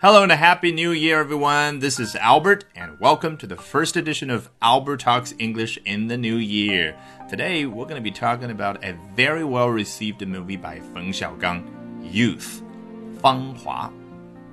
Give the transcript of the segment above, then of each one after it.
Hello and a happy new year, everyone. This is Albert, and welcome to the first edition of Albert Talks English in the new year. Today, we're going to be talking about a very well received movie by Feng Xiaogang, Youth, 芳华。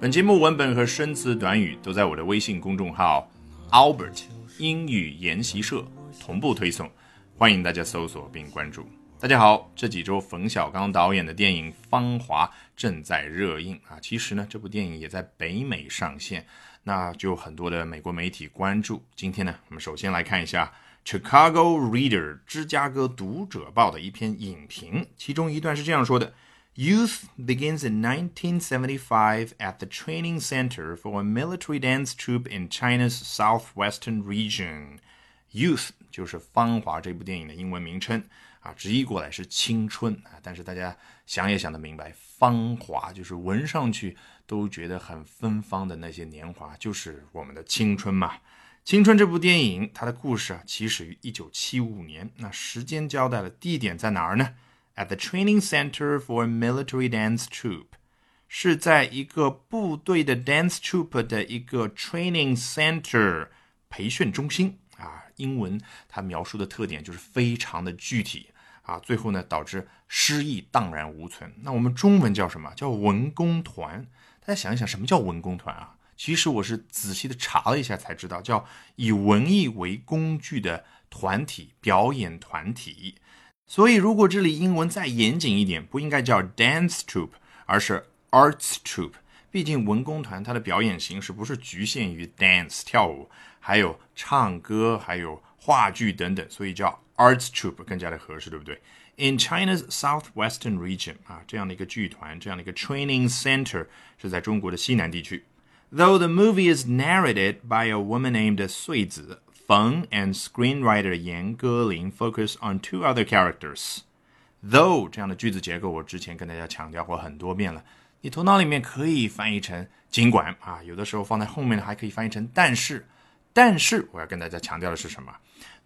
本节目文本和生词短语都在我的微信公众号 Albert 英语研习社同步推送，欢迎大家搜索并关注。 大家好，这几周冯小刚导演的电影《芳华》正在热映啊。其实呢，这部电影也在北美上线，那就很多的美国媒体关注。今天呢，我们首先来看一下《Chicago Reader》芝加哥读者报的一篇影评，其中一段是这样说的：Youth begins in 1975 at the training center for a military dance troupe in China's southwestern region。Youth 就是《芳华》这部电影的英文名称。啊，直译过来是青春啊，但是大家想也想得明白，芳华就是闻上去都觉得很芬芳的那些年华，就是我们的青春嘛。青春这部电影，它的故事啊，起始于一九七五年，那时间交代了，地点在哪儿呢？At the training center for military dance troupe，是在一个部队的 dance troupe 的一个 training center 培训中心啊。英文它描述的特点就是非常的具体。啊，最后呢，导致诗意荡然无存。那我们中文叫什么？叫文工团。大家想一想，什么叫文工团啊？其实我是仔细的查了一下才知道，叫以文艺为工具的团体表演团体。所以，如果这里英文再严谨一点，不应该叫 dance troupe，而是 arts troupe。毕竟文工团它的表演形式不是局限于 dance 跳舞，还有唱歌，还有话剧等等，所以叫。Arts troupe 更加的合适，对不对？In China's southwestern region 啊，这样的一个剧团，这样的一个 training center 是在中国的西南地区。Though the movie is narrated by a woman named 穗子 Feng and screenwriter Yan Gelin focus on two other characters. Though 这样的句子结构，我之前跟大家强调过很多遍了。你头脑里面可以翻译成尽管啊，有的时候放在后面呢，还可以翻译成但是。 但是我要跟大家强调的是什么？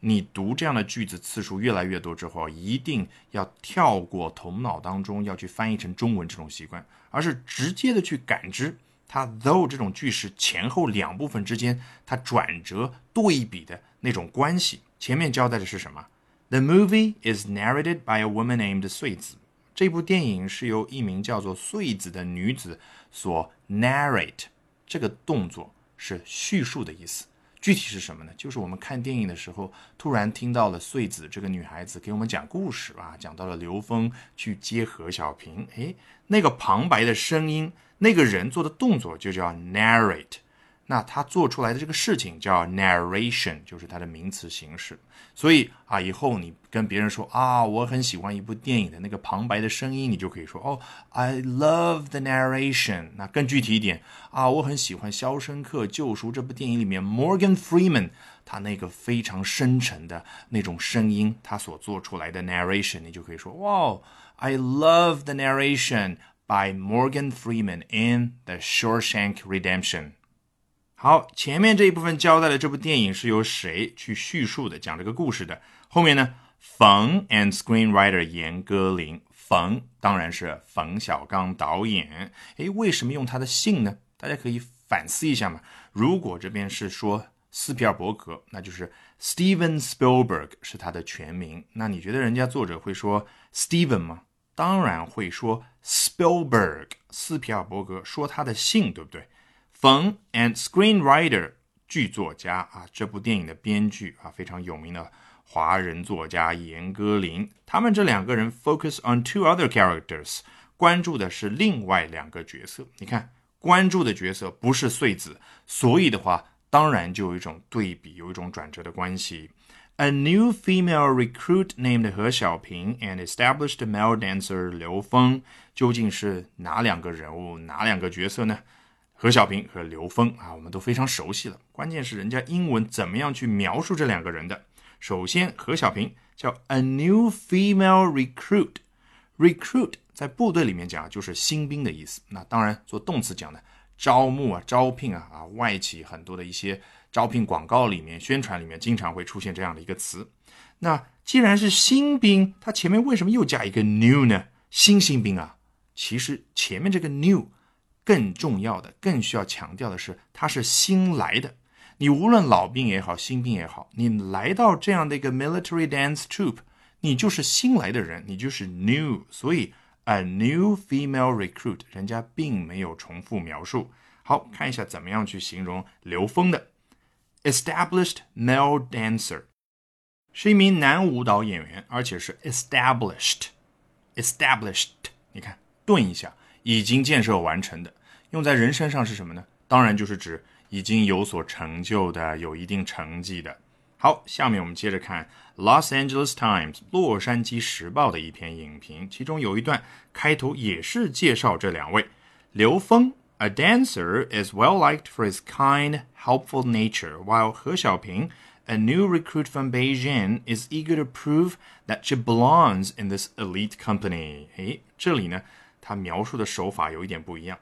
你读这样的句子次数越来越多之后，一定要跳过头脑当中要去翻译成中文这种习惯，而是直接的去感知它 though 这种句式前后两部分之间它转折对比的那种关系。前面交代的是什么？The movie is narrated by a woman named 穗子。这部电影是由一名叫做穗子的女子所 narrate。这个动作是叙述的意思。具体是什么呢？就是我们看电影的时候，突然听到了穗子这个女孩子给我们讲故事啊，讲到了刘峰去接何小平，诶，那个旁白的声音，那个人做的动作就叫 narrate。那他做出来的这个事情叫 narration，就是它的名词形式。所以啊，以后你跟别人说啊，我很喜欢一部电影的那个旁白的声音，你就可以说哦，I love the narration。那更具体一点啊，我很喜欢《肖申克救赎》这部电影里面 Morgan Freeman 他那个非常深沉的那种声音，他所做出来的 narration，你就可以说哇，I love the narration by Morgan Freeman in The Shawshank Redemption。好，前面这一部分交代了这部电影是由谁去叙述的，讲这个故事的。后面呢，冯 and screenwriter 严歌苓，冯当然是冯小刚导演。诶，为什么用他的姓呢？大家可以反思一下嘛。如果这边是说斯皮尔伯格，那就是 Steven Spielberg 是他的全名。那你觉得人家作者会说 Steven 吗？当然会说 Spielberg，斯皮尔伯格，说他的姓，对不对？冯 and screenwriter 剧作家啊，这部电影的编剧啊，非常有名的华人作家严歌苓。他们这两个人 focus on two other characters，关注的是另外两个角色。你看，关注的角色不是穗子，所以的话，当然就有一种对比，有一种转折的关系。A new female recruit named 何小平 and established male dancer 刘峰，究竟是哪两个人物，哪两个角色呢？何小平和刘峰啊，我们都非常熟悉了。关键是人家英文怎么样去描述这两个人的？首先，何小平叫 a new female recruit，recruit 在部队里面讲就是新兵的意思。那当然做动词讲的，招募啊、招聘啊、啊外企很多的一些招聘广告里面、宣传里面经常会出现这样的一个词。那既然是新兵，它前面为什么又加一个 new 呢？新新兵啊，其实前面这个 new。更重要的、更需要强调的是，他是新来的。你无论老兵也好，新兵也好，你来到这样的一个 military dance troupe，你就是新来的人，你就是 new。所以 a new female recruit，人家并没有重复描述。好看一下怎么样去形容刘峰的 established male dancer，是一名男舞蹈演员，而且是 established，established。你看，顿一下，已经建设完成的，用在人身上是什么呢？当然就是指。已经有所成就的，有一定成绩的。好，下面我们接着看《Los Angeles Times》洛杉矶时报的一篇影评，其中有一段开头也是介绍这两位。刘峰，a dancer, is well liked for his kind, helpful nature, while 何小平，a new recruit from Beijing, is eager to prove that she belongs in this elite company。诶，这里呢， 他描述的手法有一点不一样。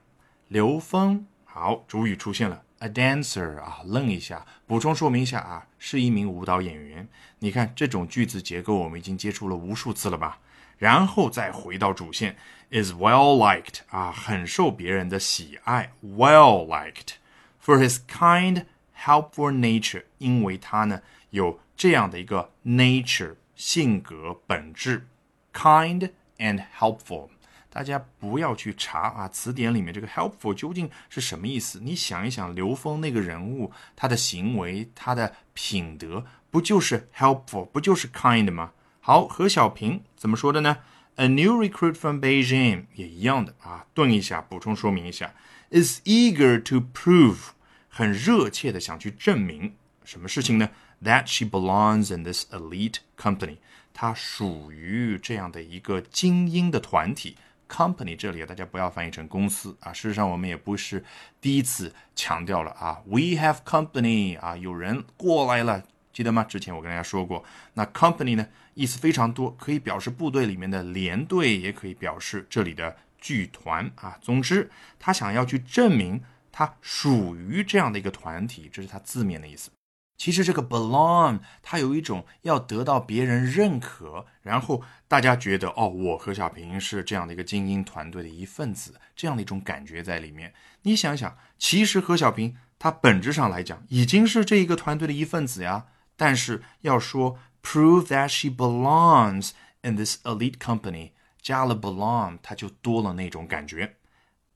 刘峰，好，主语出现了。A dancer 啊，愣一下，补充说明一下啊，是一名舞蹈演员。你看这种句子结构，我们已经接触了无数次了吧？然后再回到主线，is well liked 啊，很受别人的喜爱。Well liked for his kind, helpful nature，因为他呢有这样的一个 nature 性格本质，kind and helpful。大家不要去查啊，词典里面这个 helpful 究竟是什么意思？你想一想，刘峰那个人物，他的行为，他的品德，不就是 helpful，不就是 kind 吗？好，何小平怎么说的呢？A new recruit from Beijing 也一样的啊，顿一下，补充说明一下，is eager to prove，很热切的想去证明什么事情呢？That she belongs in this elite company，她属于这样的一个精英的团体。Company 这里大家不要翻译成公司啊，事实上我们也不是第一次强调了啊。We have company 啊，有人过来了，记得吗？之前我跟大家说过，那 company 呢意思非常多，可以表示部队里面的连队，也可以表示这里的剧团啊。总之，他想要去证明他属于这样的一个团体，这是他字面的意思。其实这个 belong，它有一种要得到别人认可，然后大家觉得哦，我何小平是这样的一个精英团队的一份子，这样的一种感觉在里面。你想想，其实何小平他本质上来讲已经是这一个团队的一份子呀，但是要说 prove that she belongs in this elite company，加了 belong，它就多了那种感觉。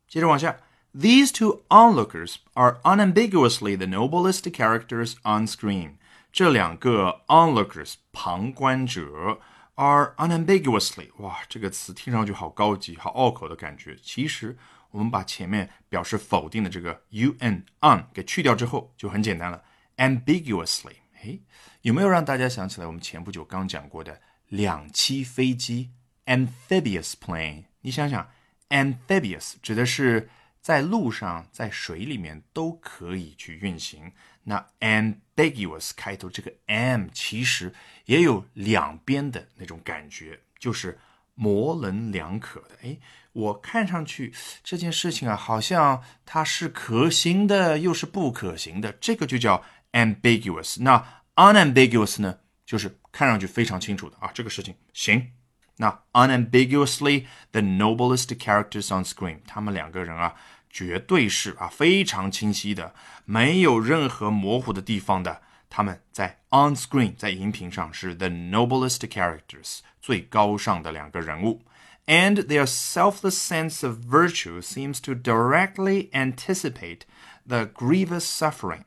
接着往下。These two onlookers are unambiguously the noblest characters on screen. 这两个 onlookers 旁观者 are unambiguously 哇，这个词听上去好高级、好拗口的感觉。其实我们把前面表示否定的这个 un on 给去掉之后，就很简单了。ambiguously，哎，有没有让大家想起来我们前不久刚讲过的两栖飞机 amphibious plane？你想想，amphibious 指的是 在路上，在水里面都可以去运行。那 ambiguous 开头这个 am 其实也有两边的那种感觉，就是模棱两可的。哎，我看上去这件事情啊，好像它是可行的，又是不可行的，这个就叫 ambiguous。那 unambiguous 呢，就是看上去非常清楚的啊，这个事情行。那 unambiguously the noblest characters on screen，他们两个人啊。绝对是啊，非常清晰的，没有任何模糊的地方的。他们在 on screen，在荧屏上是 the noblest characters，最高尚的两个人物。And their selfless sense of virtue seems to directly anticipate the grievous suffering.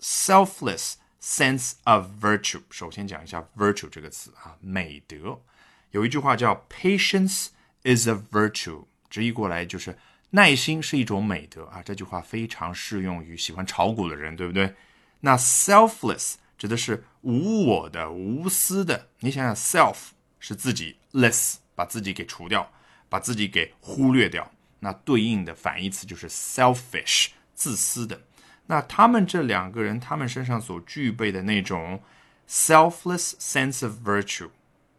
Selfless sense of virtue，首先讲一下 virtue 这个词啊，美德。有一句话叫 patience is a virtue，直译过来就是。 耐心是一种美德啊，这句话非常适用于喜欢炒股的人，对不对？那 selfless 指的是无我的、无私的。你想想，self 是自己，less 把自己给除掉，把自己给忽略掉。那对应的反义词就是 selfish，自私的。那他们这两个人，他们身上所具备的那种 selfless sense of virtue，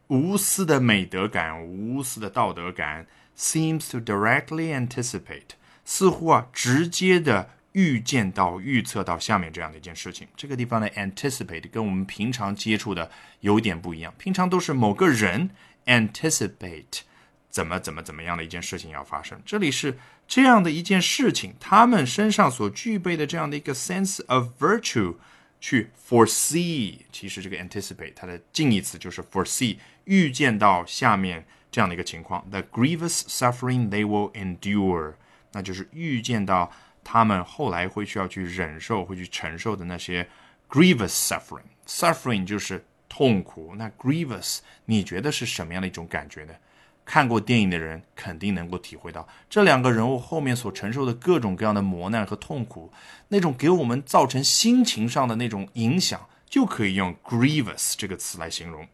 无私的美德感、无私的道德感。Seems to directly anticipate，似乎啊直接的预见到、预测到下面这样的一件事情。这个地方的 anticipate 跟我们平常接触的有点不一样，平常都是某个人 anticipate 怎么怎么怎么样的一件事情要发生，这里是这样的一件事情，他们身上所具备的这样的一个 sense of virtue，去 foresee，其实这个 anticipate 它的近义词就是 foresee，预见到下面这样的一个情况，the grievous suffering they will endure，那就是预见到他们后来会需要去忍受、会去承受的那些 grievous suffering，suffering 就是痛苦，那 grievous 你觉得是什么样的一种感觉呢？看过电影的人肯定能够体会到，这两个人物后面所承受的各种各样的磨难和痛苦，那种给我们造成心情上的那种影响，就可以用 grievous 这个词来形容。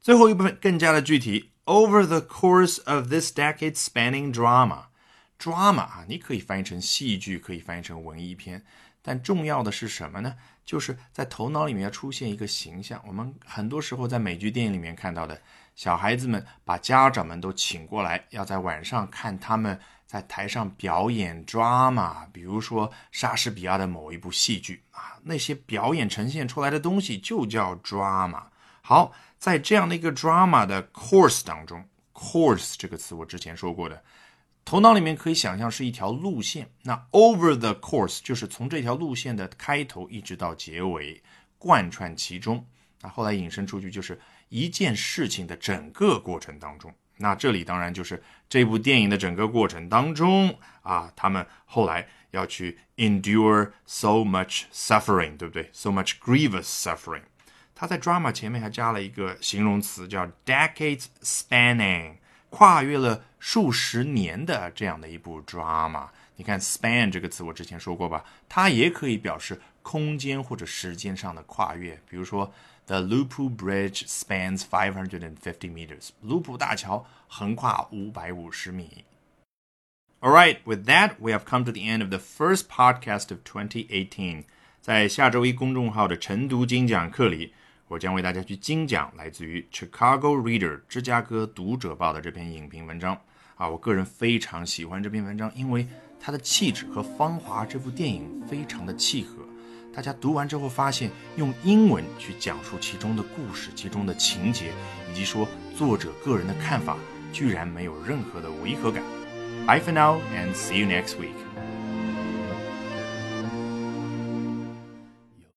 最后一部分更加的具体，over the course of this decade-spanning drama，drama 啊，你可以翻译成戏剧，可以翻译成文艺片，但重要的是什么呢？就是在头脑里面要出现一个形象。我们很多时候在美剧、电影里面看到的。小孩子们把家长们都请过来，要在晚上看他们在台上表演 drama，比如说莎士比亚的某一部戏剧啊，那些表演呈现出来的东西就叫 drama。好，在这样的一个 drama 的 course 当中，course 这个词我之前说过的，头脑里面可以想象是一条路线。那 over the course 就是从这条路线的开头一直到结尾，贯穿其中。那后来引申出去就是。一件事情的整个过程当中，那这里当然就是这部电影的整个过程当中啊，他们后来要去 endure so much suffering，对不对？so much grievous suffering。他在 drama 前面还加了一个形容词叫 decades spanning，跨越了数十年的这样的一部 drama。你看 span 这个词我之前说过吧，它也可以表示空间或者时间上的跨越，比如说。The Lupu Bridge spans 550 meters. 卢普大桥横跨五百五十米。All right, with that, we have come to the end of the first podcast of 2018. 在下周一公众号的晨读精讲课里， 我将为大家去精讲来自于 Chicago Reader 芝加哥读者报的这篇影评文章。啊，我个人非常喜欢这篇文章，因为它的气质和《芳华》这部电影非常的契合。大家读完之后发现，用英文去讲述其中的故事、其中的情节，以及说作者个人的看法，居然没有任何的违和感。Bye for now and see you next week.